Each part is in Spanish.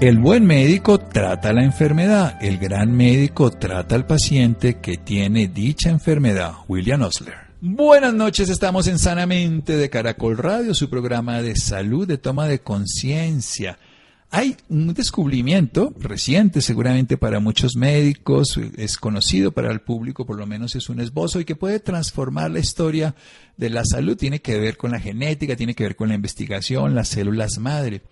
El buen médico trata la enfermedad, el gran médico trata al paciente que tiene dicha enfermedad. William Osler. Buenas noches, estamos en Sanamente de Caracol Radio, su programa de salud, de toma de conciencia. Hay un descubrimiento reciente seguramente para muchos médicos, es conocido para el público, por lo menos es un esbozo y que puede transformar la historia de la salud. Tiene que ver con la genética, tiene que ver con la investigación, las células madre.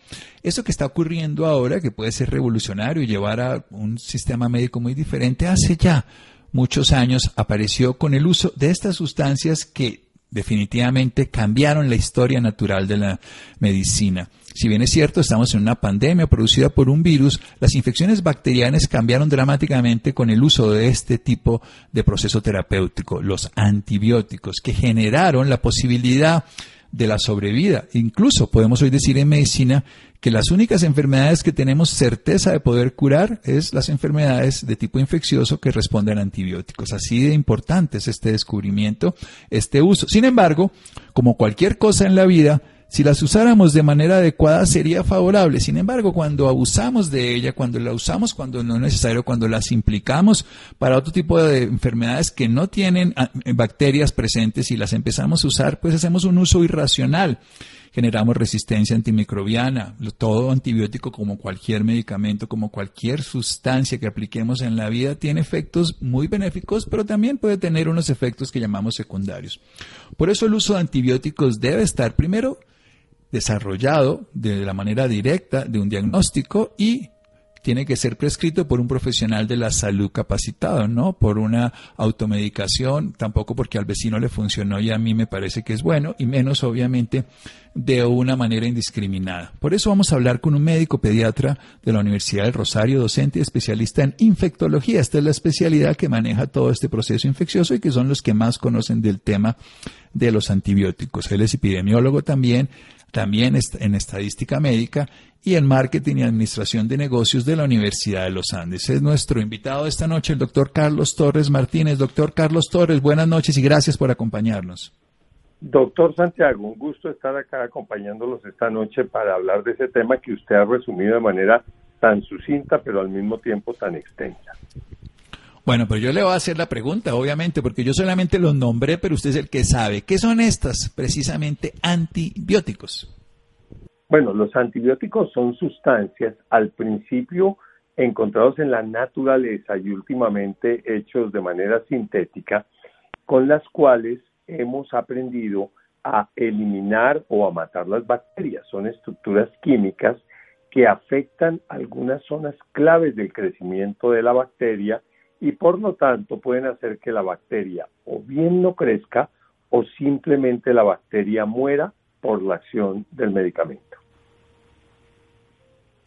Eso que está ocurriendo ahora, que puede ser revolucionario y llevar a un sistema médico muy diferente, hace ya muchos años apareció con el uso de estas sustancias que definitivamente cambiaron la historia natural de la medicina. Si bien es cierto, estamos en una pandemia producida por un virus, las infecciones bacterianas cambiaron dramáticamente con el uso de este tipo de proceso terapéutico, los antibióticos, que generaron la posibilidad de la sobrevida. Incluso podemos hoy decir en medicina que las únicas enfermedades que tenemos certeza de poder curar es las enfermedades de tipo infeccioso que responden a antibióticos. Así de importante es este descubrimiento, este uso. Sin embargo, como cualquier cosa en la vida, si las usáramos de manera adecuada sería favorable. Sin embargo, cuando abusamos de ella, cuando la usamos cuando no es necesario, cuando las implicamos para otro tipo de enfermedades que no tienen ah, bacterias presentes y las empezamos a usar, pues hacemos un uso irracional. Generamos resistencia antimicrobiana. Todo antibiótico, como cualquier medicamento, como cualquier sustancia que apliquemos en la vida, tiene efectos muy benéficos, pero también puede tener unos efectos que llamamos secundarios. Por eso el uso de antibióticos debe estar primero desarrollado de la manera directa de un diagnóstico y tiene que ser prescrito por un profesional de la salud capacitado, no por una automedicación, tampoco porque al vecino le funcionó y a mí me parece que es bueno, y menos obviamente de una manera indiscriminada. Por eso vamos a hablar con un médico pediatra de la Universidad del Rosario, docente y especialista en infectología. Esta es la especialidad que maneja todo este proceso infeccioso y que son los que más conocen del tema de los antibióticos. Él es epidemiólogo también, también en estadística médica y en marketing y administración de negocios de la Universidad de los Andes. Es nuestro invitado esta noche, el doctor Carlos Torres Martínez. Doctor Carlos Torres, buenas noches y gracias por acompañarnos. Doctor Santiago, un gusto estar acá acompañándolos esta noche para hablar de ese tema que usted ha resumido de manera tan sucinta, pero al mismo tiempo tan extensa. Bueno, pero yo le voy a hacer la pregunta, obviamente, porque yo solamente los nombré, pero usted es el que sabe. ¿Qué son estas, precisamente, antibióticos? Bueno, los antibióticos son sustancias al principio encontrados en la naturaleza y últimamente hechos de manera sintética, con las cuales hemos aprendido a eliminar o a matar las bacterias. Son estructuras químicas que afectan algunas zonas claves del crecimiento de la bacteria y por lo tanto pueden hacer que la bacteria o bien no crezca o simplemente la bacteria muera por la acción del medicamento.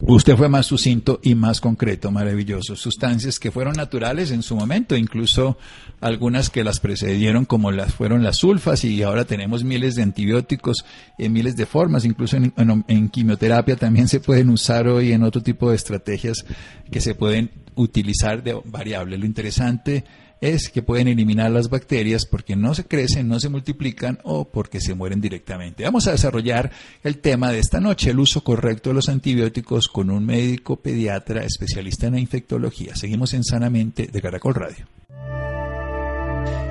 Usted fue más sucinto y más concreto, maravilloso. Sustancias que fueron naturales en su momento, incluso algunas que las precedieron como las fueron las sulfas y ahora tenemos miles de antibióticos en miles de formas, incluso en, quimioterapia también se pueden usar hoy en otro tipo de estrategias que se pueden utilizar de variable. Lo interesante es que pueden eliminar las bacterias porque no se crecen, no se multiplican o porque se mueren directamente. Vamos a desarrollar el tema de esta noche, el uso correcto de los antibióticos con un médico pediatra especialista en infectología. Seguimos en Sanamente de Caracol Radio.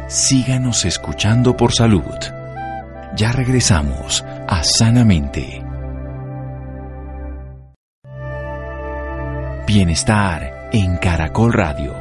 Síganos escuchando por salud. Ya regresamos a Sanamente. Bienestar en Caracol Radio.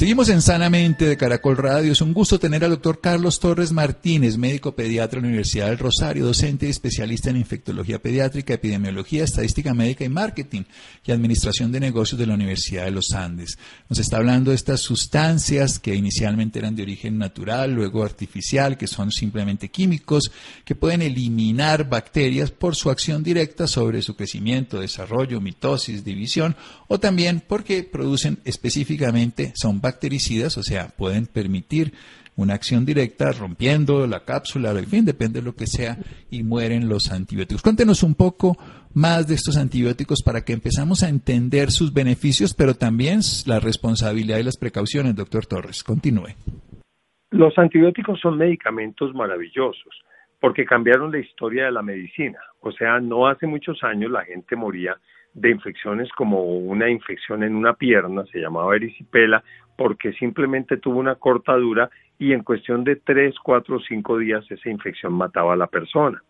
Seguimos en Sanamente de Caracol Radio. Es un gusto tener al doctor Carlos Torres Martínez, médico pediatra de la Universidad del Rosario, docente y especialista en infectología pediátrica, epidemiología, estadística médica y marketing y administración de negocios de la Universidad de los Andes. Nos está hablando de estas sustancias que inicialmente eran de origen natural, luego artificial, que son simplemente químicos, que pueden eliminar bacterias por su acción directa sobre su crecimiento, desarrollo, mitosis, división, o también porque producen específicamente, son bacterias bactericidas, o sea, pueden permitir una acción directa rompiendo la cápsula, en fin, depende de lo que sea, y mueren los antibióticos. Cuéntenos un poco más de estos antibióticos para que empezamos a entender sus beneficios, pero también la responsabilidad y las precauciones, doctor Torres. Continúe. Los antibióticos son medicamentos maravillosos porque cambiaron la historia de la medicina. O sea, no hace muchos años la gente moría de infecciones como una infección en una pierna, se llamaba erisipela, porque simplemente tuvo una cortadura y en cuestión de tres, cuatro cinco días esa infección mataba a la persona.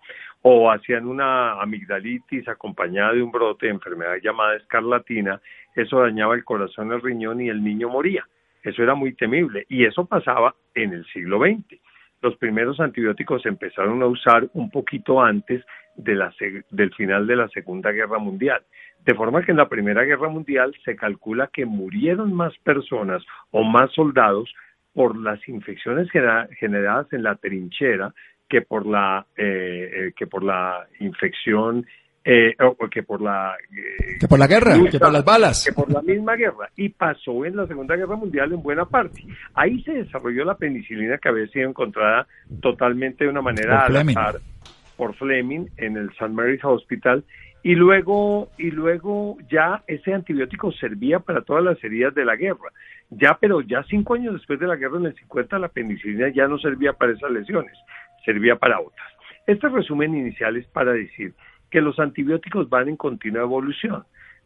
O hacían una amigdalitis acompañada de un brote de enfermedad llamada escarlatina, eso dañaba el corazón, el riñón y el niño moría. Eso era muy temible y eso pasaba en el siglo XX. Los primeros antibióticos se empezaron a usar un poquito antes de la, del final de la Segunda Guerra Mundial. De forma que en la Primera Guerra Mundial se calcula que murieron más personas o más soldados por las infecciones generadas en la trinchera que por la eh, eh, que por la infección eh, o que por la que por la guerra, que por las balas, que por la misma guerra y pasó en la Segunda Guerra Mundial en buena parte. Ahí se desarrolló la penicilina que había sido encontrada totalmente de una manera al azar por Fleming en el St. Mary's Hospital y luego y luego ya ese antibiótico servía para todas las heridas de la guerra ya pero ya cinco años después de la guerra en el 50 la penicilina ya no servía para esas lesiones servía para otras este resumen inicial es para decir que los antibióticos van en continua evolución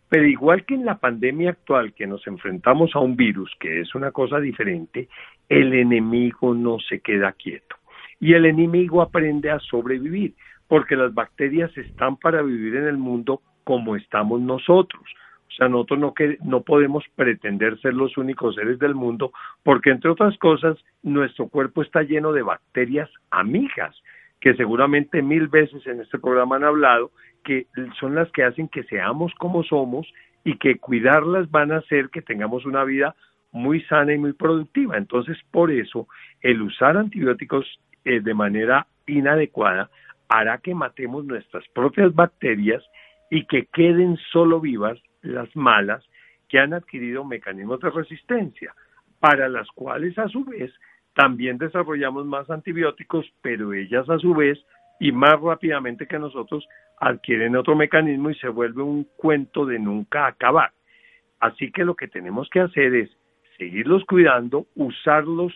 pero igual que en la pandemia actual que nos enfrentamos a un virus que es una cosa diferente el enemigo no se queda quieto y el enemigo aprende a sobrevivir porque las bacterias están para vivir en el mundo como estamos nosotros. O sea, nosotros no, que, no podemos pretender ser los únicos seres del mundo porque, entre otras cosas, nuestro cuerpo está lleno de bacterias amigas, que seguramente mil veces en este programa han hablado, que son las que hacen que seamos como somos y que cuidarlas van a hacer que tengamos una vida muy sana y muy productiva. Entonces, por eso, el usar antibióticos eh, de manera inadecuada hará que matemos nuestras propias bacterias y que queden solo vivas las malas que han adquirido mecanismos de resistencia, para las cuales a su vez también desarrollamos más antibióticos, pero ellas a su vez y más rápidamente que nosotros adquieren otro mecanismo y se vuelve un cuento de nunca acabar. Así que lo que tenemos que hacer es seguirlos cuidando, usarlos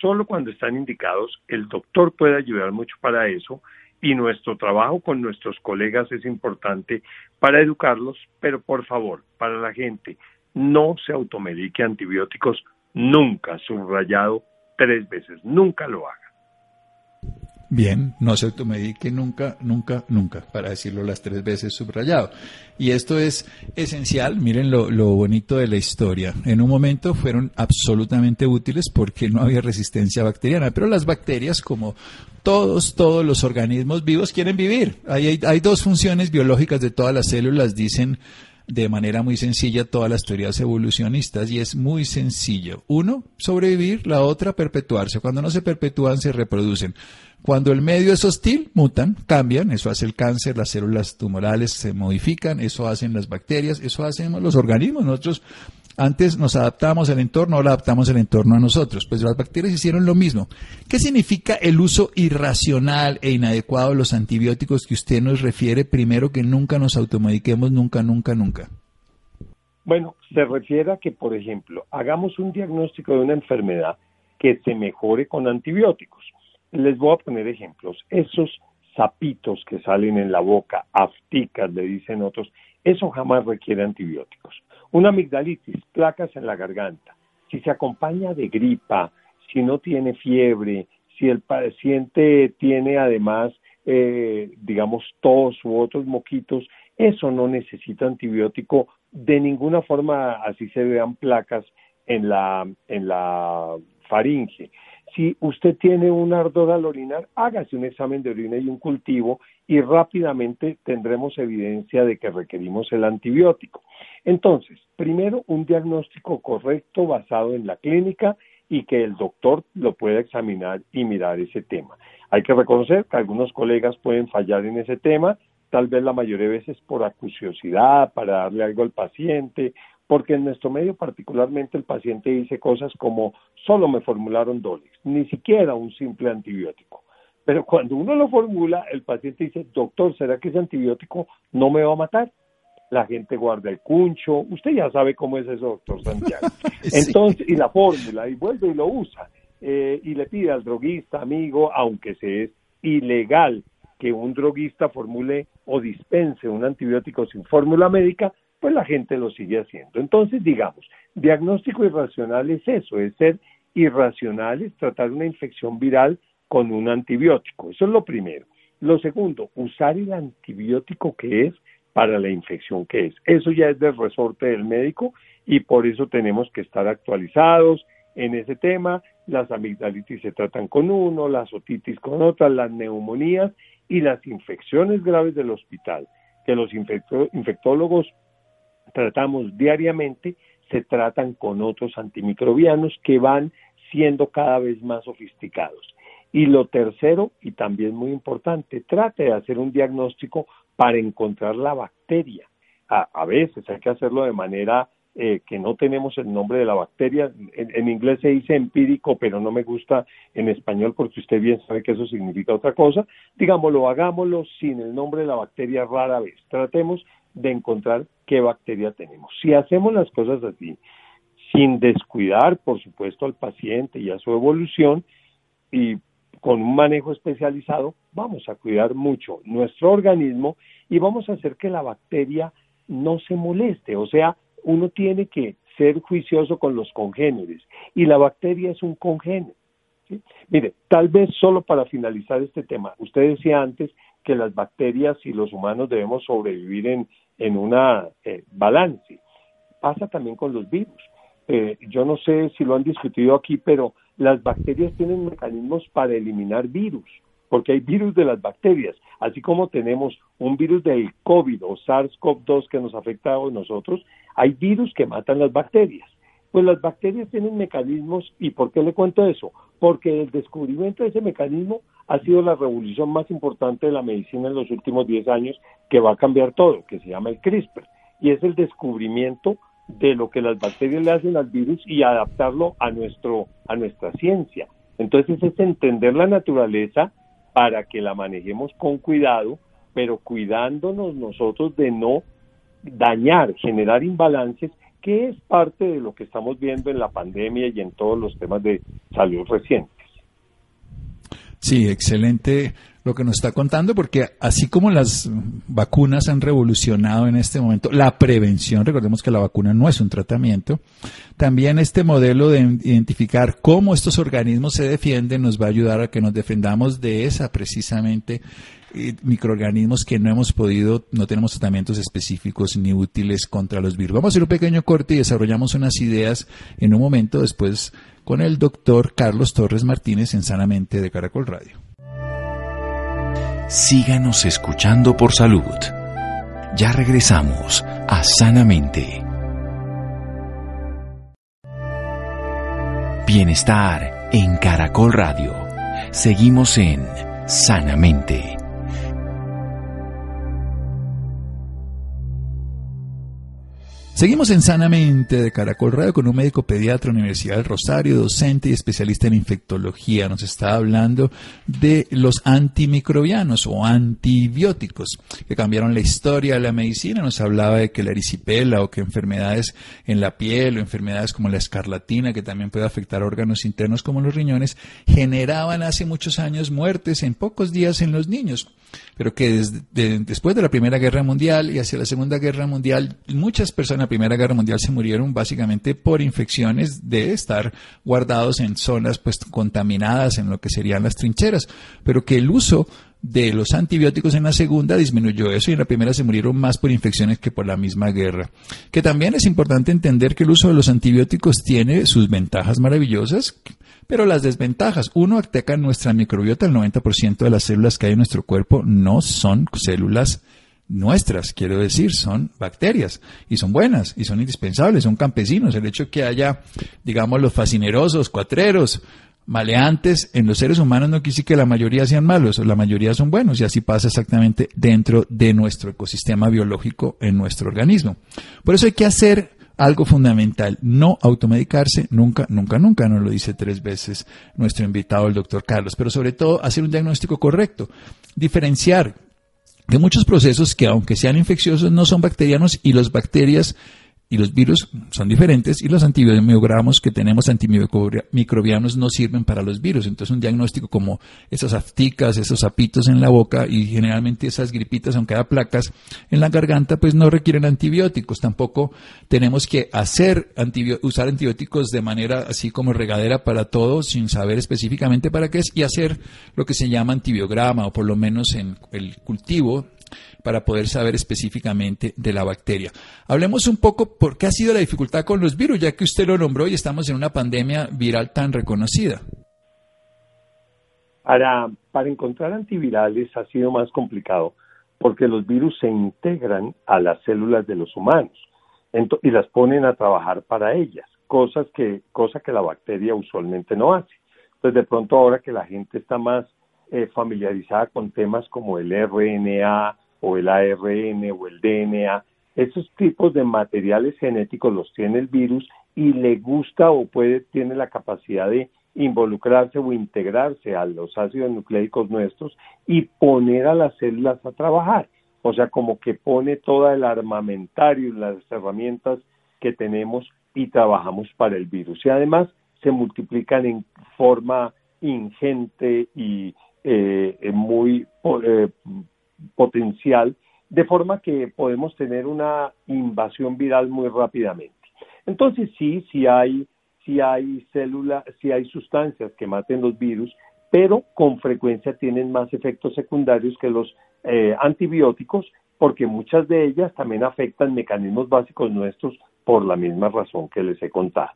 solo cuando están indicados. El doctor puede ayudar mucho para eso y nuestro trabajo con nuestros colegas es importante para educarlos, pero por favor, para la gente, no se automedique antibióticos nunca, subrayado tres veces, nunca lo haga. Bien, no se automedique nunca, nunca, nunca, para decirlo las tres veces subrayado. Y esto es esencial, miren lo, lo, bonito de la historia. En un momento fueron absolutamente útiles porque no había resistencia bacteriana, pero las bacterias, como todos, todos los organismos vivos, quieren vivir. Hay, hay, dos funciones biológicas de todas las células, dicen de manera muy sencilla todas las teorías evolucionistas y es muy sencillo. Uno, sobrevivir, la otra, perpetuarse. Cuando no se perpetúan, se reproducen. Cuando el medio es hostil, mutan, cambian, eso hace el cáncer, las células tumorales se modifican, eso hacen las bacterias, eso hacen los organismos. Nosotros Antes nos adaptábamos al entorno, ahora adaptamos el entorno a nosotros. Pues las bacterias hicieron lo mismo. ¿Qué significa el uso irracional e inadecuado de los antibióticos que usted nos refiere? Primero que nunca nos automediquemos, nunca, nunca, nunca. Bueno, se refiere a que, por ejemplo, hagamos un diagnóstico de una enfermedad que se mejore con antibióticos. Les voy a poner ejemplos. Esos sapitos que salen en la boca, afticas, le dicen otros, eso jamás requiere antibióticos. Una amigdalitis, placas en la garganta, si se acompaña de gripa, si no tiene fiebre, si el paciente tiene además, eh, digamos, tos u otros moquitos, eso no necesita antibiótico de ninguna forma, así se vean placas en la, en la faringe. Si usted tiene un ardor al orinar, hágase un examen de orina y un cultivo y rápidamente tendremos evidencia de que requerimos el antibiótico. Entonces, primero, un diagnóstico correcto basado en la clínica y que el doctor lo pueda examinar y mirar ese tema. Hay que reconocer que algunos colegas pueden fallar en ese tema, tal vez la mayoría de veces por acuciosidad, para darle algo al paciente, porque en nuestro medio particularmente el paciente dice cosas como solo me formularon Dolex, ni siquiera un simple antibiótico. Pero cuando uno lo formula, el paciente dice, doctor, ¿será que ese antibiótico no me va a matar? La gente guarda el cuncho, usted ya sabe cómo es eso, doctor Santiago. Entonces, y la fórmula, y vuelve y lo usa, eh, y le pide al droguista, amigo, aunque se es ilegal que un droguista formule o dispense un antibiótico sin fórmula médica, pues la gente lo sigue haciendo. Entonces, digamos, diagnóstico irracional es eso, es ser irracional, es tratar una infección viral con un antibiótico. Eso es lo primero. Lo segundo, usar el antibiótico que es para la infección que es. Eso ya es del resorte del médico y por eso tenemos que estar actualizados en ese tema. Las amigdalitis se tratan con uno, las otitis con otra, las neumonías y las infecciones graves del hospital, que los infectólogos tratamos diariamente se tratan con otros antimicrobianos que van siendo cada vez más sofisticados. Y lo tercero, y también muy importante, trate de hacer un diagnóstico para encontrar la bacteria. A, veces hay que hacerlo de manera eh, que no tenemos el nombre de la bacteria. En, en, inglés se dice empírico, pero no me gusta en español porque usted bien sabe que eso significa otra cosa. Digámoslo, hagámoslo sin el nombre de la bacteria rara vez. Tratemos de encontrar qué bacteria tenemos. Si hacemos las cosas así, sin descuidar, por supuesto, al paciente y a su evolución, y con un manejo especializado, vamos a cuidar mucho nuestro organismo y vamos a hacer que la bacteria no se moleste. O sea, uno tiene que ser juicioso con los congéneres y la bacteria es un congénere. Mire, tal vez solo para finalizar este tema, usted decía antes que las bacterias y los humanos debemos sobrevivir en, en una eh, balance. Pasa también con los virus. Eh, yo no sé si lo han discutido aquí, pero las bacterias tienen mecanismos para eliminar virus, porque hay virus de las bacterias, así como tenemos un virus del COVID o SARS-CoV-2 que nos afecta a nosotros, hay virus que matan las bacterias. Pues las bacterias tienen mecanismos, ¿y por qué le cuento eso? Porque el descubrimiento de ese mecanismo ha sido la revolución más importante de la medicina en los últimos 10 años que va a cambiar todo, que se llama el CRISPR, y es el descubrimiento de lo que las bacterias le hacen al virus y adaptarlo a nuestro a nuestra ciencia. Entonces es entender la naturaleza para que la manejemos con cuidado, pero cuidándonos nosotros de no dañar, generar imbalances que es parte de lo que estamos viendo en la pandemia y en todos los temas de salud recientes. Sí, excelente lo que nos está contando, porque así como las vacunas han revolucionado en este momento la prevención, recordemos que la vacuna no es un tratamiento, también este modelo de identificar cómo estos organismos se defienden nos va a ayudar a que nos defendamos de esa precisamente microorganismos que no hemos podido, no tenemos tratamientos específicos ni útiles contra los virus. Vamos a hacer un pequeño corte y desarrollamos unas ideas en un momento después con el doctor Carlos Torres Martínez en Sanamente de Caracol Radio. Síganos escuchando por salud. Ya regresamos a Sanamente. Bienestar en Caracol Radio. Seguimos en Sanamente. Seguimos en Sanamente de Caracol Radio con un médico pediatra Universidad del Rosario, docente y especialista en infectología. Nos está hablando de los antimicrobianos o antibióticos que cambiaron la historia de la medicina. Nos hablaba de que la erisipela o que enfermedades en la piel o enfermedades como la escarlatina, que también puede afectar órganos internos como los riñones, generaban hace muchos años muertes en pocos días en los niños pero que después de la Primera Guerra Mundial y hacia la Segunda Guerra Mundial, muchas personas en la Primera Guerra Mundial se murieron básicamente por infecciones de estar guardados en zonas pues contaminadas en lo que serían las trincheras, pero que el uso de los antibióticos en la segunda disminuyó eso y en la primera se murieron más por infecciones que por la misma guerra. Que también es importante entender que el uso de los antibióticos tiene sus ventajas maravillosas, pero las desventajas. Uno, ataca nuestra microbiota, el 90% de las células que hay en nuestro cuerpo no son células nuestras, quiero decir, son bacterias y son buenas y son indispensables, son campesinos. El hecho que haya, digamos, los fascinerosos, cuatreros, maleantes en los seres humanos no quiere que la mayoría sean malos, la mayoría son buenos y así pasa exactamente dentro de nuestro ecosistema biológico en nuestro organismo. Por eso hay que hacer algo fundamental, no automedicarse nunca, nunca, nunca, nos lo dice tres veces nuestro invitado, el doctor Carlos, pero sobre todo hacer un diagnóstico correcto, diferenciar de muchos procesos que aunque sean infecciosos no son bacterianos y las bacterias y los virus son diferentes y los antibiogramos que tenemos antimicrobianos no sirven para los virus. Entonces un diagnóstico como esas afticas, esos sapitos en la boca y generalmente esas gripitas, aunque haya placas en la garganta, pues no requieren antibióticos. Tampoco tenemos que hacer usar antibióticos de manera así como regadera para todo sin saber específicamente para qué es y hacer lo que se llama antibiograma o por lo menos en el cultivo para poder saber específicamente de la bacteria. Hablemos un poco por qué ha sido la dificultad con los virus, ya que usted lo nombró y estamos en una pandemia viral tan reconocida. Para, para encontrar antivirales ha sido más complicado porque los virus se integran a las células de los humanos y las ponen a trabajar para ellas, cosas que, cosa que la bacteria usualmente no hace. Entonces, de pronto ahora que la gente está más eh, familiarizada con temas como el RNA o el ARN o el DNA, esos tipos de materiales genéticos los tiene el virus y le gusta o puede, tiene la capacidad de involucrarse o integrarse a los ácidos nucleicos nuestros y poner a las células a trabajar. O sea, como que pone todo el armamentario y las herramientas que tenemos y trabajamos para el virus. Y además se multiplican en forma ingente y eh, muy eh, potencial, de forma que podemos tener una invasión viral muy rápidamente. Entonces sí, sí hay, sí hay células, sí hay sustancias que maten los virus, pero con frecuencia tienen más efectos secundarios que los eh, antibióticos, porque muchas de ellas también afectan mecanismos básicos nuestros por la misma razón que les he contado.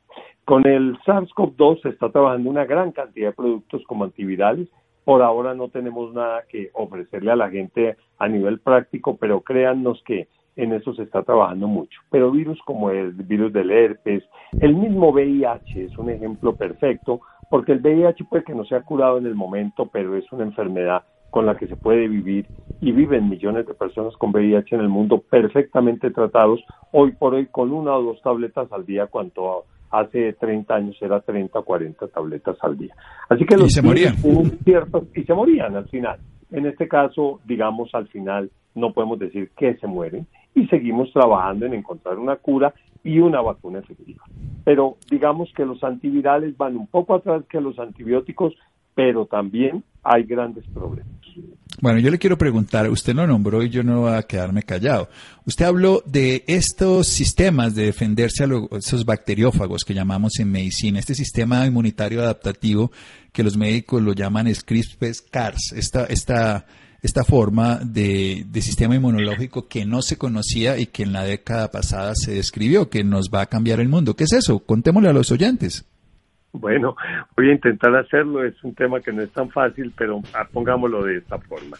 Con el SARS-CoV-2 se está trabajando una gran cantidad de productos como antivirales por ahora no tenemos nada que ofrecerle a la gente a nivel práctico, pero créannos que en eso se está trabajando mucho. Pero virus como el virus del herpes, el mismo VIH es un ejemplo perfecto, porque el VIH puede que no sea curado en el momento, pero es una enfermedad con la que se puede vivir y viven millones de personas con VIH en el mundo perfectamente tratados hoy por hoy con una o dos tabletas al día cuanto hace 30 años era 30 o 40 tabletas al día. Así que los y se morían. y se morían al final. En este caso, digamos, al final no podemos decir que se mueren y seguimos trabajando en encontrar una cura y una vacuna efectiva. Pero digamos que los antivirales van un poco atrás que los antibióticos, pero también hay grandes problemas. Bueno, yo le quiero preguntar, usted lo nombró y yo no voy a quedarme callado. Usted habló de estos sistemas de defenderse a esos bacteriófagos que llamamos en medicina, este sistema inmunitario adaptativo que los médicos lo llaman CRISPR-Cas, esta, esta, esta forma de, de sistema inmunológico que no se conocía y que en la década pasada se describió, que nos va a cambiar el mundo. ¿Qué es eso? Contémosle a los oyentes. Bueno, voy a intentar hacerlo, es un tema que no es tan fácil, pero pongámoslo de esta forma.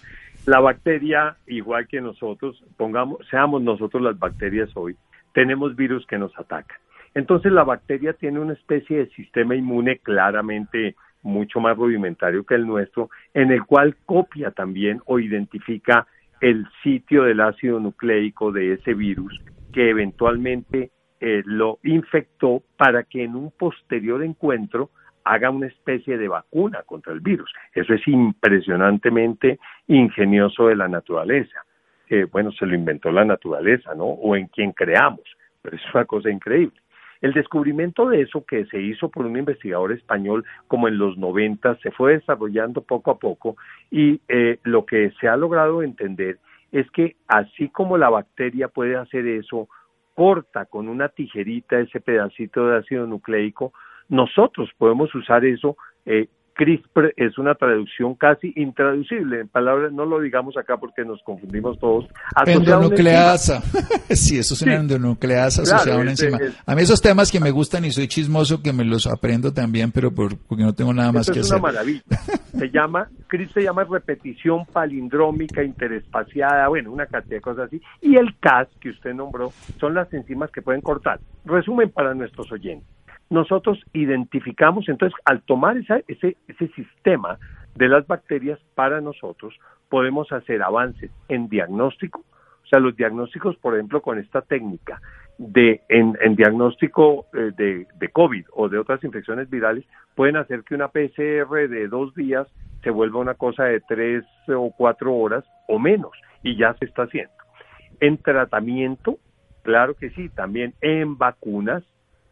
La bacteria, igual que nosotros, pongamos, seamos nosotros las bacterias hoy, tenemos virus que nos atacan. Entonces la bacteria tiene una especie de sistema inmune claramente mucho más rudimentario que el nuestro, en el cual copia también o identifica el sitio del ácido nucleico de ese virus que eventualmente eh, lo infectó para que en un posterior encuentro haga una especie de vacuna contra el virus. Eso es impresionantemente ingenioso de la naturaleza. Eh, bueno, se lo inventó la naturaleza, ¿no? O en quien creamos, pero es una cosa increíble. El descubrimiento de eso que se hizo por un investigador español como en los 90 se fue desarrollando poco a poco y eh, lo que se ha logrado entender es que así como la bacteria puede hacer eso, corta con una tijerita ese pedacito de ácido nucleico, nosotros podemos usar eso eh, CRISPR es una traducción casi intraducible. En palabras, no lo digamos acá porque nos confundimos todos. Endonucleasa. sí, eso es una endonucleasa asociada a una enzima. a mí esos temas que me gustan y soy chismoso que me los aprendo también, pero porque no tengo nada más que hacer. Es una maravilla. Se llama, CRISPR se llama repetición palindrómica interespaciada, bueno, una cantidad de cosas así. Y el Cas que usted nombró son las enzimas que pueden cortar. Resumen para nuestros oyentes nosotros identificamos, entonces al tomar ese, ese sistema de las bacterias para nosotros, podemos hacer avances en diagnóstico, o sea, los diagnósticos, por ejemplo, con esta técnica de en, diagnóstico eh, de, de, COVID o de otras infecciones virales, pueden hacer que una PCR de dos días se vuelva una cosa de tres o cuatro horas o menos, y ya se está haciendo. En tratamiento, claro que sí, también en vacunas,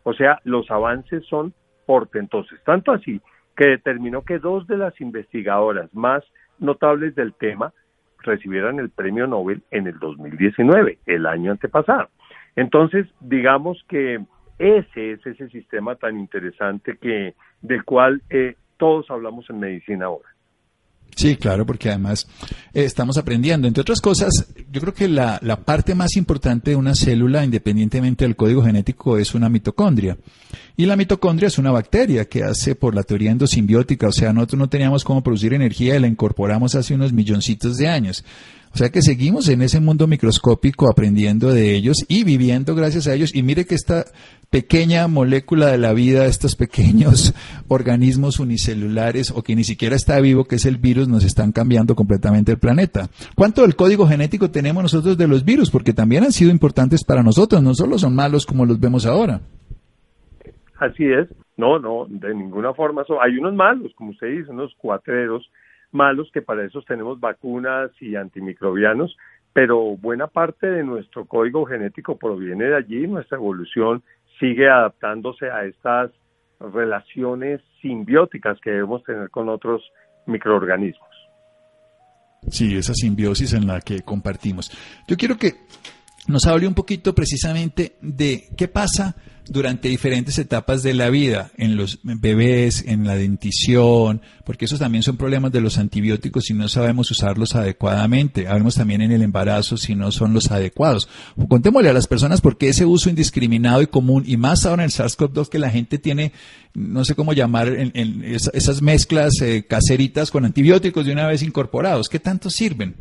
o sea, los avances son portentosos. Tanto así que determinó que dos de las investigadoras más notables del tema recibieran el premio Nobel en el 2019, el año antepasado. Entonces, digamos que ese es ese sistema tan interesante que del cual eh, todos hablamos en medicina ahora. Sí, claro, porque además eh, estamos aprendiendo. Entre otras cosas, yo creo que la, la, parte más importante de una célula, independientemente del código genético, es una mitocondria. Y la mitocondria es una bacteria que hace por la teoría endosimbiótica, o sea, nosotros no teníamos cómo producir energía y la incorporamos hace unos milloncitos de años. O sea que seguimos en ese mundo microscópico aprendiendo de ellos y viviendo gracias a ellos. Y mire que esta pequeña molécula de la vida, estos pequeños organismos unicelulares o que ni siquiera está vivo, que es el virus, nos están cambiando completamente el planeta. ¿Cuánto del código genético tenemos nosotros de los virus? Porque también han sido importantes para nosotros, no solo son malos como los vemos ahora. Así es. No, no, de ninguna forma. Hay unos malos, como usted dice, unos cuatreros malos que para eso tenemos vacunas y antimicrobianos, pero buena parte de nuestro código genético proviene de allí, nuestra evolución sigue adaptándose a estas relaciones simbióticas que debemos tener con otros microorganismos. Sí, esa simbiosis en la que compartimos. Yo quiero que nos hable un poquito precisamente de qué pasa durante diferentes etapas de la vida, en los bebés, en la dentición, porque esos también son problemas de los antibióticos si no sabemos usarlos adecuadamente. Hablemos también en el embarazo si no son los adecuados. Contémosle a las personas por qué ese uso indiscriminado y común, y más ahora en el SARS-CoV-2 que la gente tiene, no sé cómo llamar, en, esas mezclas eh, caseritas con antibióticos de una vez incorporados, ¿qué tanto sirven?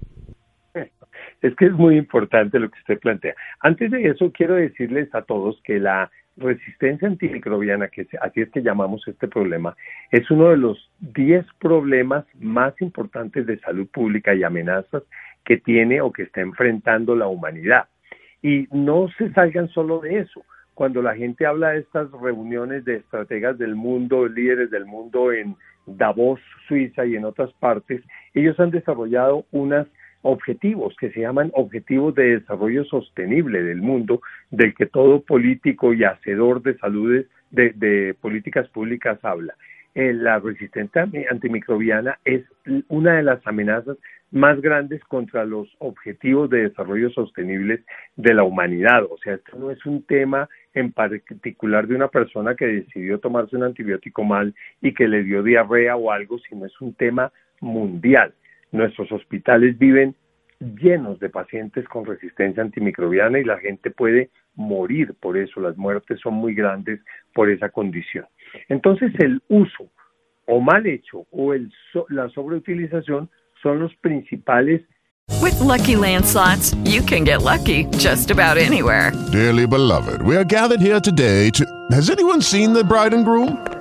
Es que es muy importante lo que usted plantea. Antes de eso, quiero decirles a todos que la resistencia antimicrobiana, que así es que llamamos este problema, es uno de los 10 problemas más importantes de salud pública y amenazas que tiene o que está enfrentando la humanidad. Y no se salgan solo de eso. Cuando la gente habla de estas reuniones de estrategas del mundo, líderes del mundo en Davos, Suiza y en otras partes, ellos han desarrollado unas objetivos que se llaman objetivos de desarrollo sostenible del mundo, del que todo político y hacedor de salud de, políticas públicas habla. Eh, la resistencia antimicrobiana es una de las amenazas más grandes contra los objetivos de desarrollo sostenibles de la humanidad. O sea, esto no es un tema en particular de una persona que decidió tomarse un antibiótico mal y que le dio diarrea o algo, sino es un tema mundial. Nuestros hospitales viven llenos de pacientes con resistencia antimicrobiana y la gente puede morir por eso, las muertes son muy grandes por esa condición. Entonces el uso o mal hecho o el la sobreutilización son los principales With lucky landslots, you can get lucky just about anywhere. Dearly beloved, we are gathered here today to Has anyone seen the bride and groom?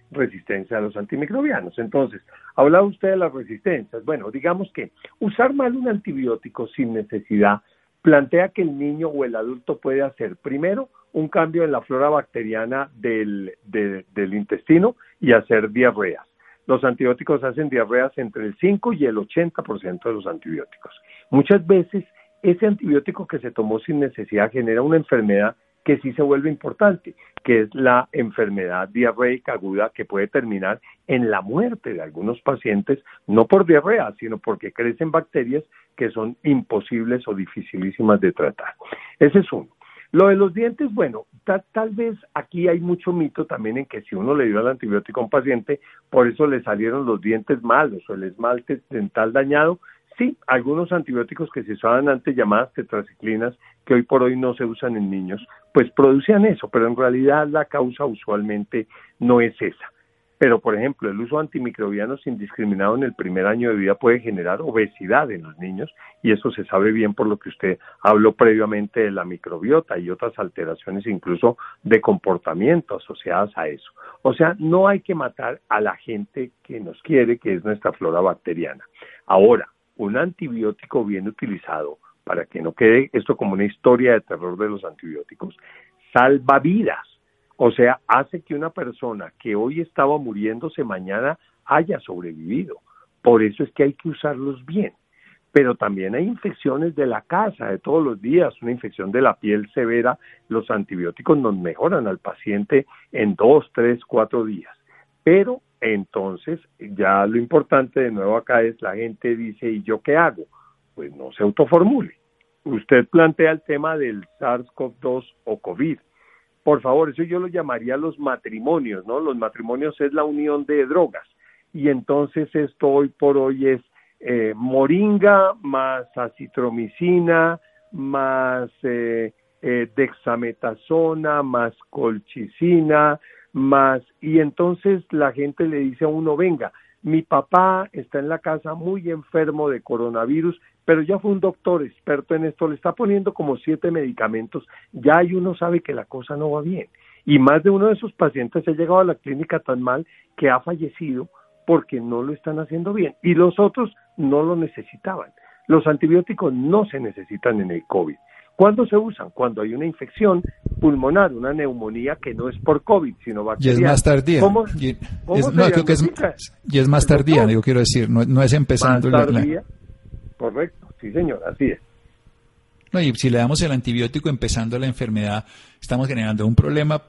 resistencia a los antimicrobianos. Entonces, hablaba usted de las resistencias. Bueno, digamos que usar mal un antibiótico sin necesidad plantea que el niño o el adulto puede hacer primero un cambio en la flora bacteriana del, de, del intestino y hacer diarreas. Los antibióticos hacen diarreas entre el 5 y el 80% de los antibióticos. Muchas veces ese antibiótico que se tomó sin necesidad genera una enfermedad que sí se vuelve importante, que es la enfermedad diarreica aguda que puede terminar en la muerte de algunos pacientes, no por diarrea, sino porque crecen bacterias que son imposibles o dificilísimas de tratar. Ese es uno. Lo de los dientes, bueno, tal vez aquí hay mucho mito también en que si uno le dio el antibiótico a un paciente, por eso le salieron los dientes malos o el esmalte dental dañado. Sí, algunos antibióticos que se usaban antes llamadas tetraciclinas, que hoy por hoy no se usan en niños, pues producían eso, pero en realidad la causa usualmente no es esa. Pero, por ejemplo, el uso de antimicrobianos indiscriminado en el primer año de vida puede generar obesidad en los niños y eso se sabe bien por lo que usted habló previamente de la microbiota y otras alteraciones incluso de comportamiento asociadas a eso. O sea, no hay que matar a la gente que nos quiere, que es nuestra flora bacteriana. Ahora, un antibiótico bien utilizado, para que no quede esto como una historia de terror de los antibióticos, salva vidas o sea, hace que una persona que hoy estaba muriéndose mañana haya sobrevivido. Por eso es que hay que usarlos bien. Pero también hay infecciones de la casa, de todos los días, una infección de la piel severa. Los antibióticos nos mejoran al paciente en dos, tres, cuatro días. Pero entonces, ya lo importante de nuevo acá es la gente dice, ¿y yo qué hago? Pues no se autoformule. Usted plantea el tema del SARS-CoV-2 o COVID por favor, eso yo lo llamaría los matrimonios, ¿no? Los matrimonios es la unión de drogas. Y entonces esto hoy por hoy es eh, moringa más acitromicina más eh, eh, dexametasona más colchicina más y entonces la gente le dice a uno venga mi papá está en la casa muy enfermo de coronavirus, pero ya fue un doctor experto en esto, le está poniendo como siete medicamentos, ya hay uno sabe que la cosa no va bien. Y más de uno de esos pacientes ha llegado a la clínica tan mal que ha fallecido porque no lo están haciendo bien. Y los otros no lo necesitaban. Los antibióticos no se necesitan en el COVID. ¿Cuándo se usan? Cuando hay una infección pulmonar, una neumonía que no es por COVID, sino bacteriana. Y es más tardía. ¿Cómo, y, cómo es, se no, creo que es, diagnostica? y es más ¿El tardía, digo, quiero decir, no, no es empezando Más la- la- tardía. Correcto, sí señor, así es. No, y si le damos el antibiótico empezando la enfermedad, estamos generando un problema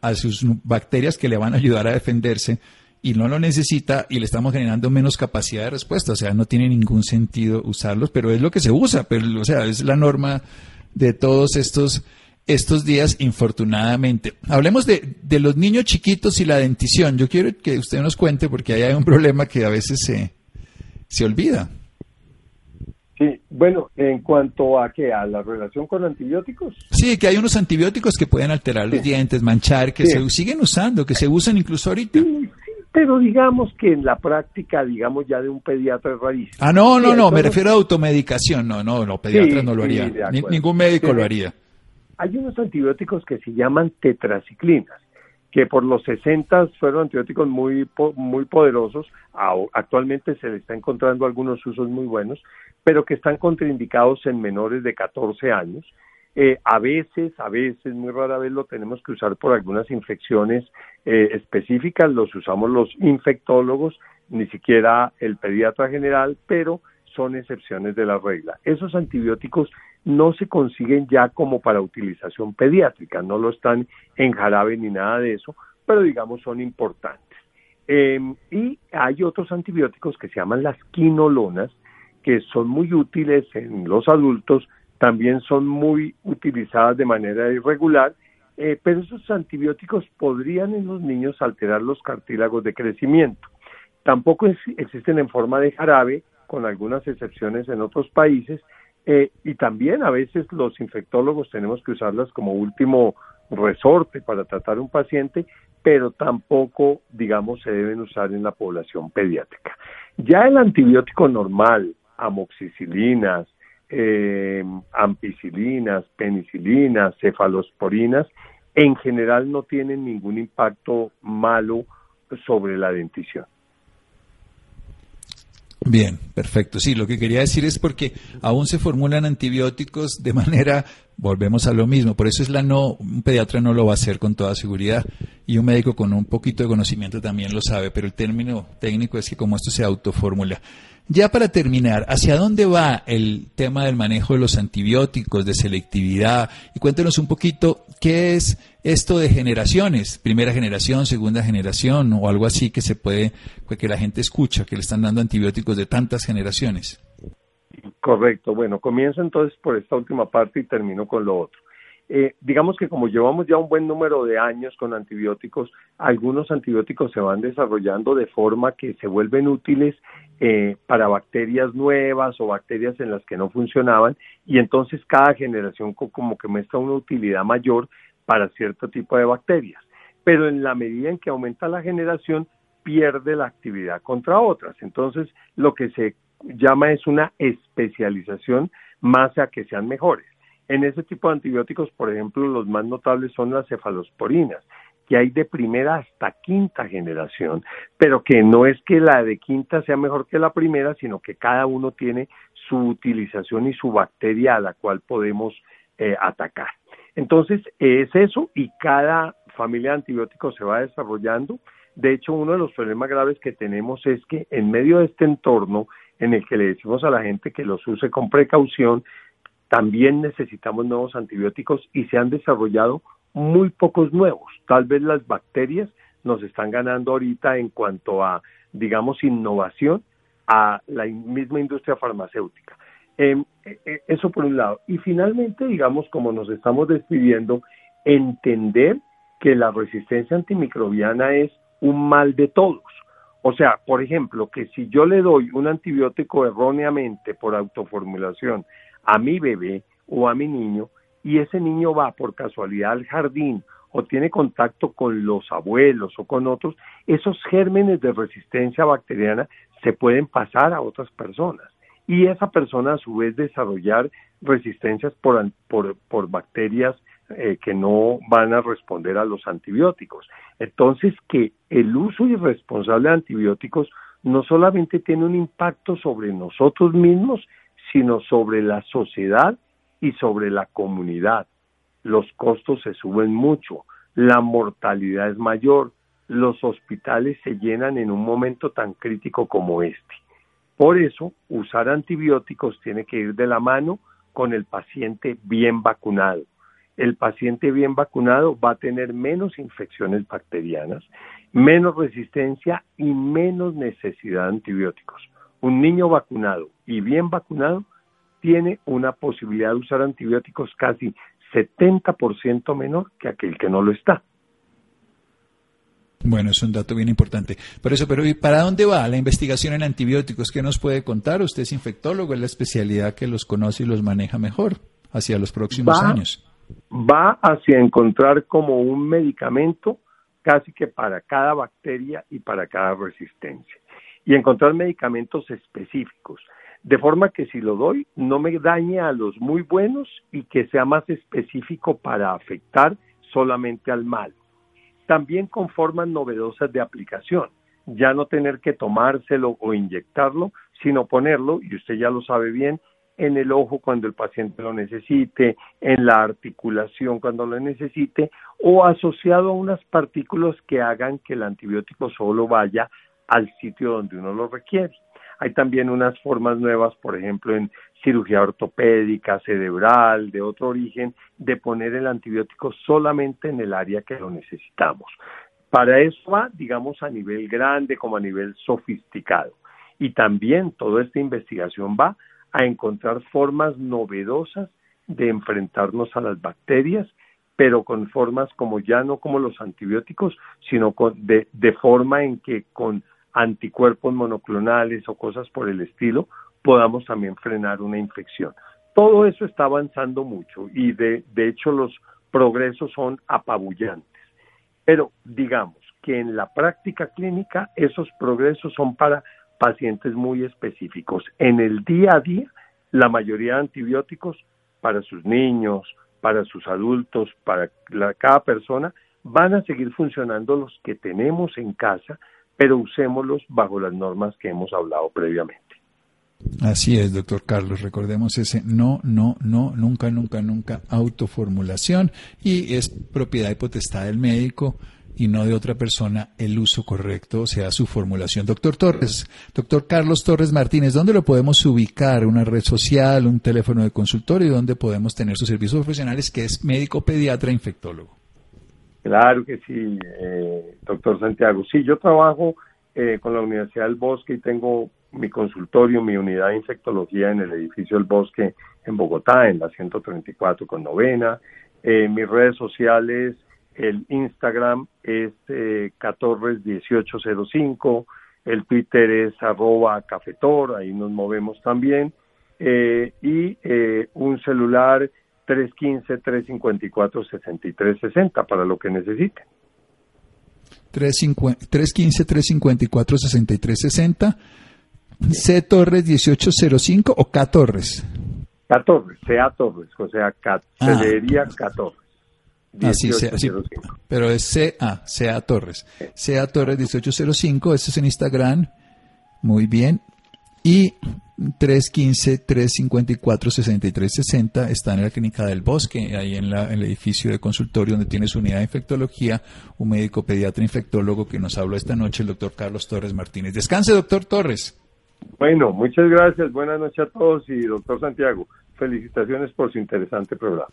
a sus bacterias que le van a ayudar a defenderse y no lo necesita y le estamos generando menos capacidad de respuesta. O sea, no tiene ningún sentido usarlos, pero es lo que se usa, pero o sea, es la norma de todos estos estos días, infortunadamente. Hablemos de, de los niños chiquitos y la dentición. Yo quiero que usted nos cuente porque ahí hay un problema que a veces se, se olvida. Sí, bueno, en cuanto a que a la relación con antibióticos, Sí, que hay unos antibióticos que pueden alterar los dientes, manchar, que Sí. se siguen usando, que se usan incluso ahorita. sí, pero digamos que en la práctica, digamos ya de un pediatra es rarísimo. Ah, no, no, no, me refiero a automedicación. No, no, los pediatras Sí, no lo sí, acuerdo. ningún médico Sí. lo haría. Hay unos antibióticos que se llaman tetraciclinas, que por los 60 fueron antibióticos muy, muy poderosos. Actualmente se le está encontrando algunos usos muy buenos, pero que están contraindicados en menores de 14 años. Eh, a veces, a veces, muy rara vez lo tenemos que usar por algunas infecciones eh, específicas, los usamos los infectólogos, ni siquiera el pediatra general, pero son excepciones de la regla. Esos antibióticos no se consiguen ya como para utilización pediátrica, no lo están en jarabe ni nada de eso, pero digamos son importantes. Eh, y hay otros antibióticos que se llaman las quinolonas, que son muy útiles en los adultos, también son muy utilizadas de manera irregular, eh, pero esos antibióticos podrían en los niños alterar los cartílagos de crecimiento. Tampoco existen en forma de jarabe, con algunas excepciones en otros países, eh, y también a veces los infectólogos tenemos que usarlas como último resorte para tratar un paciente, pero tampoco, digamos, se deben usar en la población pediátrica. Ya el antibiótico normal, amoxicilinas, eh, ampicilinas, penicilinas, cefalosporinas, en general no tienen ningún impacto malo sobre la dentición. Bien, perfecto. Sí, lo que quería decir es porque aún se formulan antibióticos de manera, volvemos a lo mismo, por eso es la no, un pediatra no lo va a hacer con toda seguridad y un médico con un poquito de conocimiento también lo sabe, pero el término técnico es que como esto se autoformula. Ya para terminar, ¿hacia dónde va el tema del manejo de los antibióticos, de selectividad? Y cuéntenos un poquito qué es esto de generaciones, primera generación, segunda generación o algo así que se puede, que la gente escucha, que le están dando antibióticos de tantas generaciones. Correcto, bueno, comienzo entonces por esta última parte y termino con lo otro. Eh, digamos que como llevamos ya un buen número de años con antibióticos, algunos antibióticos se van desarrollando de forma que se vuelven útiles eh, para bacterias nuevas o bacterias en las que no funcionaban y entonces cada generación como que muestra una utilidad mayor para cierto tipo de bacterias. Pero en la medida en que aumenta la generación, pierde la actividad contra otras. Entonces, lo que se llama es una especialización más a que sean mejores. En ese tipo de antibióticos, por ejemplo, los más notables son las cefalosporinas, que hay de primera hasta quinta generación, pero que no es que la de quinta sea mejor que la primera, sino que cada uno tiene su utilización y su bacteria a la cual podemos eh, atacar. Entonces, es eso y cada familia de antibióticos se va desarrollando. De hecho, uno de los problemas graves que tenemos es que en medio de este entorno en el que le decimos a la gente que los use con precaución, también necesitamos nuevos antibióticos y se han desarrollado muy pocos nuevos. Tal vez las bacterias nos están ganando ahorita en cuanto a, digamos, innovación a la misma industria farmacéutica. Em, e, e, eso por un lado. Y finalmente, digamos, como nos estamos despidiendo, entender que la resistencia antimicrobiana es un mal de todos. O sea, por ejemplo, que si yo le doy un antibiótico erróneamente por autoformulación a mi bebé o a mi niño y ese niño va por casualidad al jardín o tiene contacto con los abuelos o con otros, esos gérmenes de resistencia bacteriana se pueden pasar a otras personas. Y esa persona a su vez desarrollar resistencias por, por, bacterias eh, que no van a responder a los antibióticos. Entonces, que el uso irresponsable de antibióticos no solamente tiene un impacto sobre nosotros mismos, sino sobre la sociedad y sobre la comunidad. Los costos se suben mucho, la mortalidad es mayor, los hospitales se llenan en un momento tan crítico como este. Por eso, usar antibióticos tiene que ir de la mano con el paciente bien vacunado. El paciente bien vacunado va a tener menos infecciones bacterianas, menos resistencia y menos necesidad de antibióticos un niño vacunado y bien vacunado tiene una posibilidad de usar antibióticos casi 70% menor que aquel que no lo está. Bueno, es un dato bien importante. Por eso, pero ¿y para dónde va la investigación en antibióticos? ¿Qué nos puede contar? Usted es infectólogo, es la especialidad que los conoce y los maneja mejor hacia los próximos años. Va hacia encontrar como un medicamento casi que para cada bacteria y para cada resistencia. Y encontrar medicamentos específicos, de forma que si lo doy no me dañe a los muy buenos y que sea más específico para afectar solamente al mal. También con formas novedosas de aplicación, ya no tener que tomárselo o inyectarlo, sino ponerlo, y usted ya lo sabe bien, en el ojo cuando el paciente lo necesite, en la articulación cuando lo necesite, o asociado a unas partículas que hagan que el antibiótico solo vaya al sitio donde uno lo requiere. Hay también unas formas nuevas, por ejemplo, en cirugía ortopédica, cerebral, de otro origen, de poner el antibiótico solamente en el área que lo necesitamos. Para eso va, digamos, a nivel grande como a nivel sofisticado. Y también toda esta investigación va a encontrar formas novedosas de enfrentarnos a las bacterias pero con formas como ya no como los antibióticos, sino de, de forma en que con anticuerpos monoclonales o cosas por el estilo, podamos también frenar una infección. Todo eso está avanzando mucho y de hecho los progresos son apabullantes. Pero digamos que en la práctica clínica esos progresos son para pacientes muy específicos. En el día a día, la mayoría de antibióticos para sus niños, para sus adultos, para cada persona, van a seguir funcionando los que tenemos en casa, pero usémoslos bajo las normas que hemos hablado previamente. Así es, doctor Carlos. Recordemos ese no, no, no, nunca, nunca, nunca autoformulación y es propiedad y potestad del médico y no de otra persona el uso correcto, o sea, su formulación. Doctor Torres, doctor Carlos Torres Martínez, ¿dónde lo podemos ubicar? ¿Una red social, un teléfono de consultorio? ¿Dónde podemos tener sus servicios profesionales, que es médico pediatra infectólogo? Claro que sí, eh, doctor Santiago. Sí, yo trabajo eh, con la Universidad del Bosque y tengo mi consultorio, mi unidad de infectología en el edificio del Bosque en Bogotá, en la 134 con novena. Eh, mis redes sociales el Instagram es eh, catorres1805, el Twitter es arroba cafetor, ahí nos movemos también, eh, y eh, un celular 315-354-6360 para lo que necesiten. 315-354-6360, C Torres 1805 o K Torres. K Torres, C Torres, o sea, K, ah. K Torres. Así, sí, pero es CA, CA Torres. CA Torres 1805, este es en Instagram. Muy bien. Y 315-354-6360 está en la Clínica del Bosque, ahí en, la, el edificio de consultorio donde tiene su unidad de infectología, un médico pediatra infectólogo que nos habló esta noche, el doctor Carlos Torres Martínez. Descanse, doctor Torres. Bueno, muchas gracias, buenas noches a todos y doctor Santiago, felicitaciones por su interesante programa.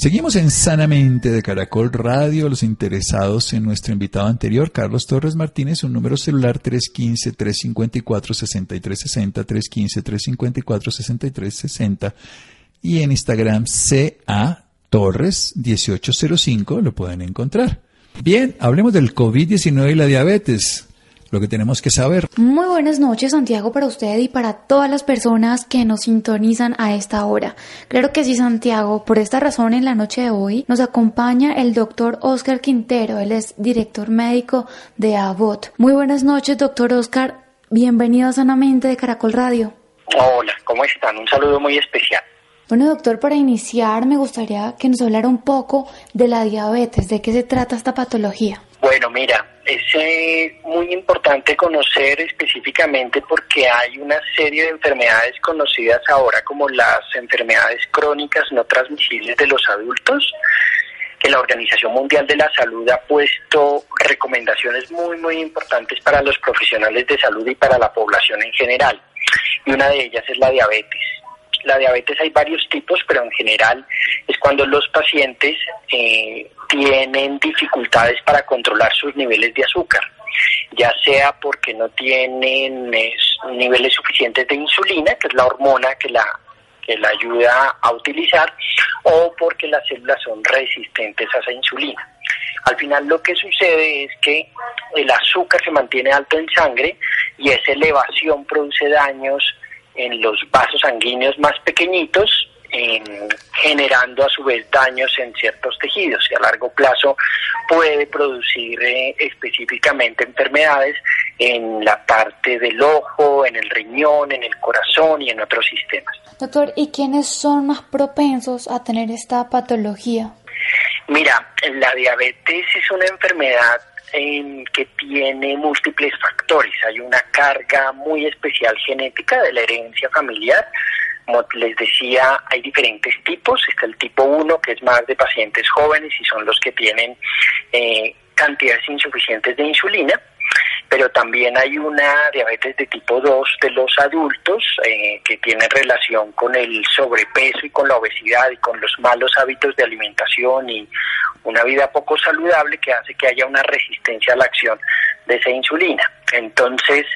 Seguimos en Sanamente de Caracol Radio. Los interesados en nuestro invitado anterior, Carlos Torres Martínez, un número celular 315-354-6360, 315-354-6360 y en Instagram CA Torres 1805 lo pueden encontrar. Bien, hablemos del COVID-19 y la diabetes lo que tenemos que saber. Muy buenas noches, Santiago, para usted y para todas las personas que nos sintonizan a esta hora. Claro que sí, Santiago. Por esta razón, en la noche de hoy nos acompaña el doctor Oscar Quintero. Él es director médico de ABOT. Muy buenas noches, doctor Oscar. Bienvenido a Sanamente de Caracol Radio. Hola, ¿cómo están? Un saludo muy especial. Bueno, doctor, para iniciar me gustaría que nos hablara un poco de la diabetes, de qué se trata esta patología. Bueno, mira, es eh, muy importante conocer específicamente porque hay una serie de enfermedades conocidas ahora como las enfermedades crónicas no transmisibles de los adultos, que la Organización Mundial de la Salud ha puesto recomendaciones muy, muy importantes para los profesionales de salud y para la población en general. Y una de ellas es la diabetes la diabetes hay varios tipos, pero en general es cuando los pacientes eh, tienen dificultades para controlar sus niveles de azúcar, ya sea porque no tienen niveles suficientes de insulina, que es la hormona que la que la ayuda a utilizar, o porque las células son resistentes a esa insulina. Al final lo que sucede es que el azúcar se mantiene alto en sangre y esa elevación produce daños en los vasos sanguíneos más pequeñitos, generando a su vez daños en ciertos tejidos y a largo plazo puede producir eh, específicamente enfermedades en la parte del ojo, en el riñón, en el corazón y en otros sistemas. Doctor, ¿y quiénes son más propensos a tener esta patología? Mira, la diabetes es una enfermedad que tiene múltiples factores. Hay una carga muy especial genética de la herencia familiar. Como les decía, hay diferentes tipos. Está el tipo 1, que es más de pacientes jóvenes y son los que tienen eh, cantidades insuficientes de insulina pero también hay una diabetes de tipo 2 de los adultos eh, que tiene relación con el sobrepeso y con la obesidad y con los malos hábitos de alimentación y una vida poco saludable que hace que haya una resistencia a la acción de esa insulina. Entonces,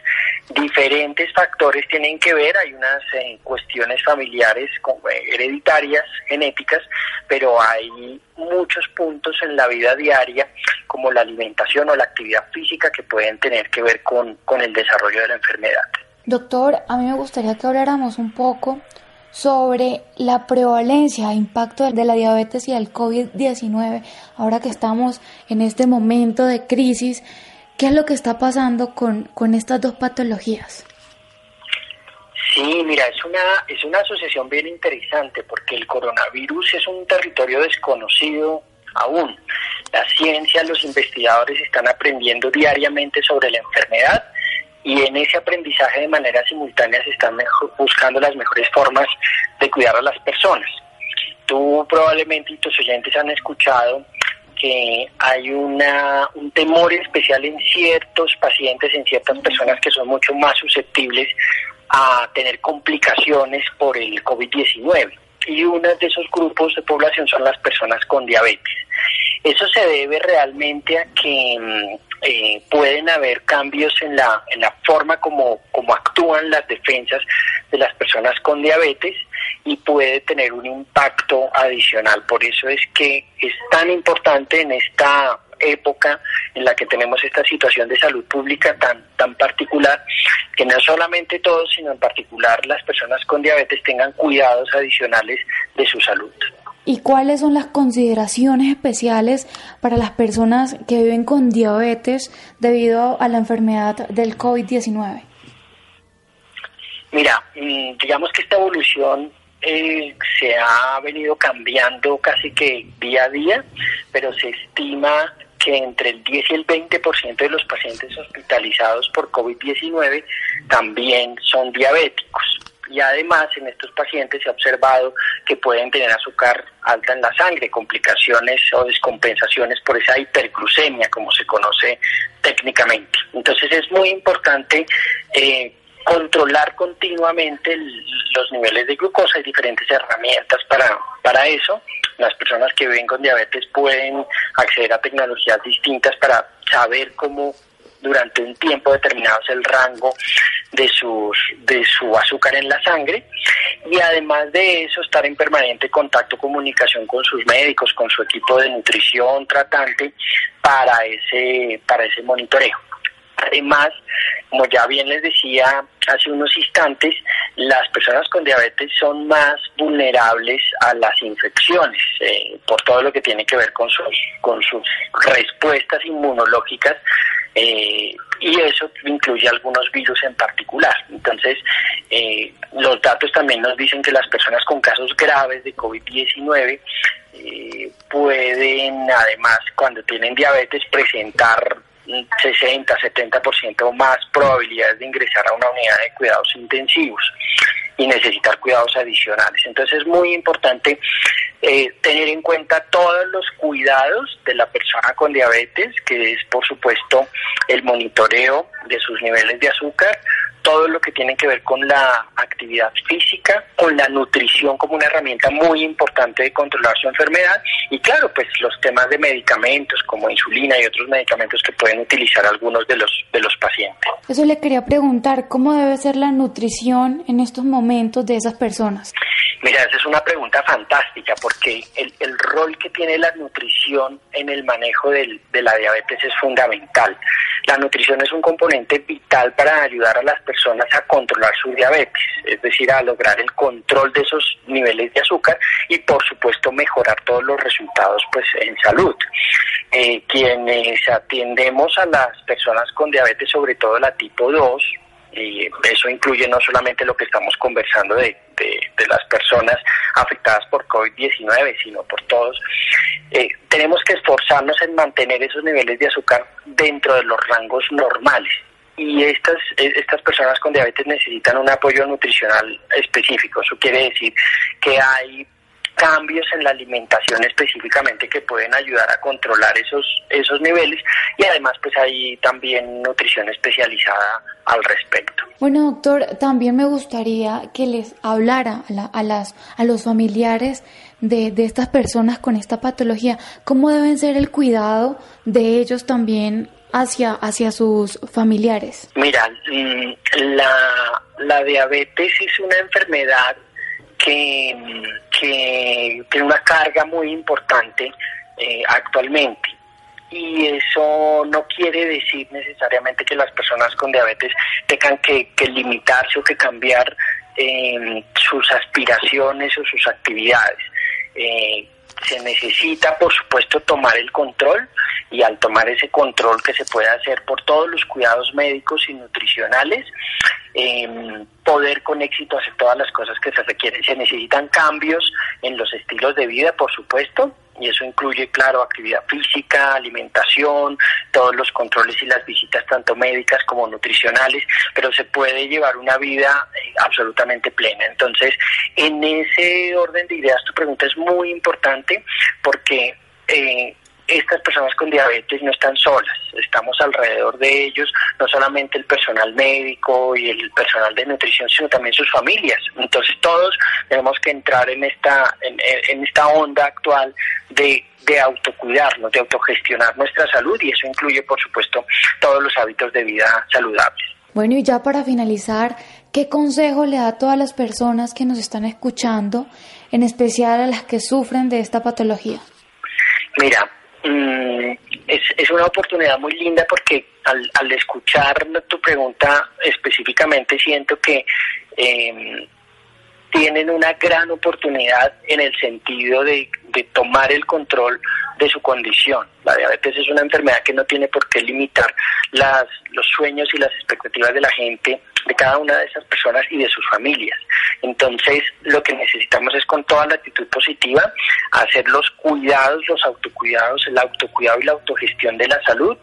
diferentes factores tienen que ver, hay unas eh, cuestiones familiares eh, hereditarias, genéticas, pero hay muchos puntos en la vida diaria, como la alimentación o la actividad física, que pueden tener que ver con, con el desarrollo de la enfermedad. Doctor, a mí me gustaría que habláramos un poco sobre la prevalencia e impacto de la diabetes y el COVID-19, ahora que estamos en este momento de crisis, ¿qué es lo que está pasando con, con estas dos patologías? Sí, mira, es una, es una asociación bien interesante porque el coronavirus es un territorio desconocido aún. La ciencia, los investigadores están aprendiendo diariamente sobre la enfermedad y en ese aprendizaje de manera simultánea se están buscando las mejores formas de cuidar a las personas. Tú probablemente y tus oyentes han escuchado que hay una, un temor especial en ciertos pacientes, en ciertas personas que son mucho más susceptibles a tener complicaciones por el COVID-19. Y uno de esos grupos de población son las personas con diabetes. Eso se debe realmente a que mm, eh, pueden haber cambios en la, en la forma como, como actúan las defensas de las personas con diabetes y puede tener un impacto adicional. Por eso es que es tan importante en esta época en la que tenemos esta situación de salud pública tan, tan particular, que no solamente todos, sino en particular las personas con diabetes tengan cuidados adicionales de su salud. ¿Y cuáles son las consideraciones especiales para las personas que viven con diabetes debido a la enfermedad del COVID-19? Mira, mm, digamos que esta evolución eh, se ha venido cambiando casi que día a día, pero se estima que entre el 10 y el 20% de los pacientes hospitalizados por COVID-19 también son diabéticos y además en estos pacientes se ha observado que pueden tener azúcar alta en la sangre, complicaciones o descompensaciones por esa hiperglucemia, como se conoce técnicamente. Entonces es muy importante eh, controlar continuamente los niveles de glucosa. Hay diferentes herramientas para, para eso. Las personas que viven con diabetes pueden acceder a tecnologías distintas para saber cómo durante un tiempo determinado es el rango de, sus, de su azúcar en la sangre y además de eso estar en permanente contacto, comunicación con sus médicos, con su equipo de nutrición tratante para ese, para ese monitoreo. Además, como ya bien les decía hace unos instantes, las personas con diabetes son más vulnerables a las infecciones eh, por todo lo que tiene que ver con sus, con sus respuestas inmunológicas eh, y eso incluye algunos virus en particular. Entonces, eh, los datos también nos dicen que las personas con casos graves de COVID-19 eh, pueden, además, cuando tienen diabetes, presentar 60, 70% más probabilidades de ingresar a una unidad de cuidados intensivos y necesitar cuidados adicionales. Entonces es muy importante eh, tener en cuenta todos los cuidados de la persona con diabetes, que es por supuesto el monitoreo de sus niveles de azúcar, todo lo que tiene que ver con la actividad física, con la nutrición como una herramienta muy importante de controlar su enfermedad y claro, pues los temas de medicamentos como insulina y otros medicamentos que pueden utilizar algunos de los de los pacientes. Eso le quería preguntar, ¿cómo debe ser la nutrición en estos momentos de esas personas? Mira, esa es una pregunta fantástica porque el, el rol que tiene la nutrición en el manejo del, de la diabetes es fundamental. La nutrición es un componente vital para ayudar a las personas a controlar su diabetes, es decir, a lograr el control de esos niveles de azúcar y por supuesto mejorar todos los resultados pues en salud. Eh, quienes atendemos a las personas con diabetes, sobre todo la tipo 2, y eso incluye no solamente lo que estamos conversando de, de, las personas afectadas por COVID-19, sino por todos, eh, tenemos que esforzarnos en mantener esos niveles de azúcar dentro de los rangos normales. Y estas, estas personas con diabetes necesitan un apoyo nutricional específico. Eso quiere decir que hay cambios en la alimentación específicamente que pueden ayudar a controlar esos, esos niveles y además pues hay también nutrición especializada al respecto. Bueno, doctor, también me gustaría que les hablara a, las, a los familiares de, de, estas personas con esta patología, cómo deben ser el cuidado de ellos también hacia, hacia sus familiares. Mira, mm, la, la diabetes es una enfermedad que, que tiene una carga muy importante eh, actualmente y eso no quiere decir necesariamente que las personas con diabetes tengan que, limitarse o que cambiar eh, sus aspiraciones o sus actividades. Eh, se necesita, por supuesto, tomar el control y al tomar ese control que se puede hacer por todos los cuidados médicos y nutricionales, eh, poder con éxito hacer todas las cosas que se requieren. Se necesitan cambios en los estilos de vida, por supuesto, y eso incluye, claro, actividad física, alimentación, todos los controles y las visitas tanto médicas como nutricionales, pero se puede llevar una vida eh, absolutamente plena. Entonces, en ese orden de ideas, tu pregunta es muy importante porque eh, estas personas con diabetes no están solas, estamos alrededor de ellos, no solamente el personal médico y el personal de nutrición, sino también sus familias. Entonces todos tenemos que entrar en esta, en, esta onda actual de, de autocuidarnos, de autogestionar nuestra salud y eso incluye, por supuesto, todos los hábitos de vida saludables. Bueno, y ya para finalizar, ¿qué consejo le da a todas las personas que nos están escuchando, en especial a las que sufren de esta patología? Mira, Mm, es, es, una oportunidad muy linda porque al, al, escuchar tu pregunta específicamente siento que eh, tienen una gran oportunidad en el sentido de, de, tomar el control de su condición. La diabetes es una enfermedad que no tiene por qué limitar las, los sueños y las expectativas de la gente de cada una de esas personas y de sus familias. Entonces, lo que necesitamos es con toda la actitud positiva hacer los cuidados, los autocuidados, el autocuidado y la autogestión de la salud,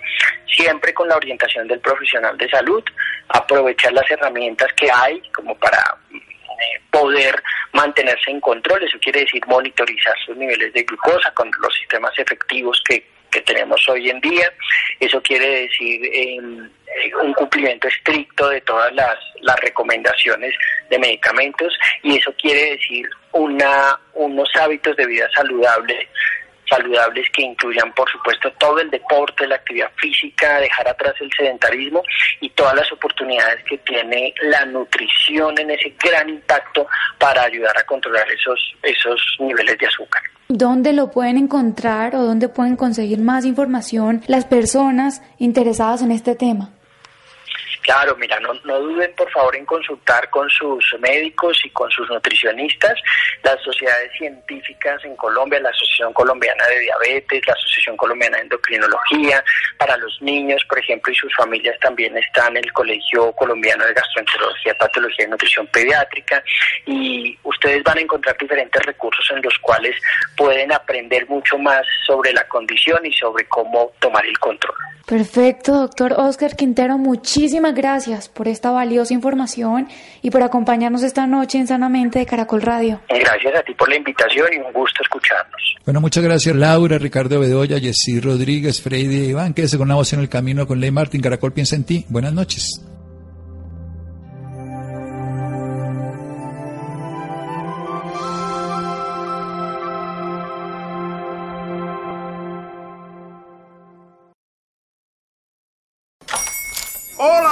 siempre con la orientación del profesional de salud, aprovechar las herramientas que hay como para eh, poder mantenerse en control, eso quiere decir monitorizar sus niveles de glucosa con los sistemas efectivos que que tenemos hoy en día. Eso quiere decir eh, un cumplimiento estricto de todas las, las recomendaciones de medicamentos y eso quiere decir una, unos hábitos de vida saludable saludables que incluyan, por supuesto, todo el deporte, la actividad física, dejar atrás el sedentarismo y todas las oportunidades que tiene la nutrición en ese gran impacto para ayudar a controlar esos, esos niveles de azúcar. ¿Dónde lo pueden encontrar o dónde pueden conseguir más información las personas interesadas en este tema? Claro, mira, no, no duden por favor en consultar con sus médicos y con sus nutricionistas, las sociedades científicas en Colombia, la Asociación Colombiana de Diabetes, la Asociación Colombiana de Endocrinología, para los niños, por ejemplo, y sus familias también están el Colegio Colombiano de Gastroenterología, Patología y Nutrición Pediátrica, y ustedes van a encontrar diferentes recursos en los cuales pueden aprender mucho más sobre la condición y sobre cómo tomar el control. Perfecto, doctor Oscar Quintero, muchísimas gracias por esta valiosa información y por acompañarnos esta noche en Sanamente de Caracol Radio. Gracias a ti por la invitación y un gusto escucharnos. Bueno, muchas gracias Laura, Ricardo Bedoya, Jessy Rodríguez, Freddy Iván, quédese con una voz en el camino con Ley Martín, Caracol piensa en ti. Buenas noches.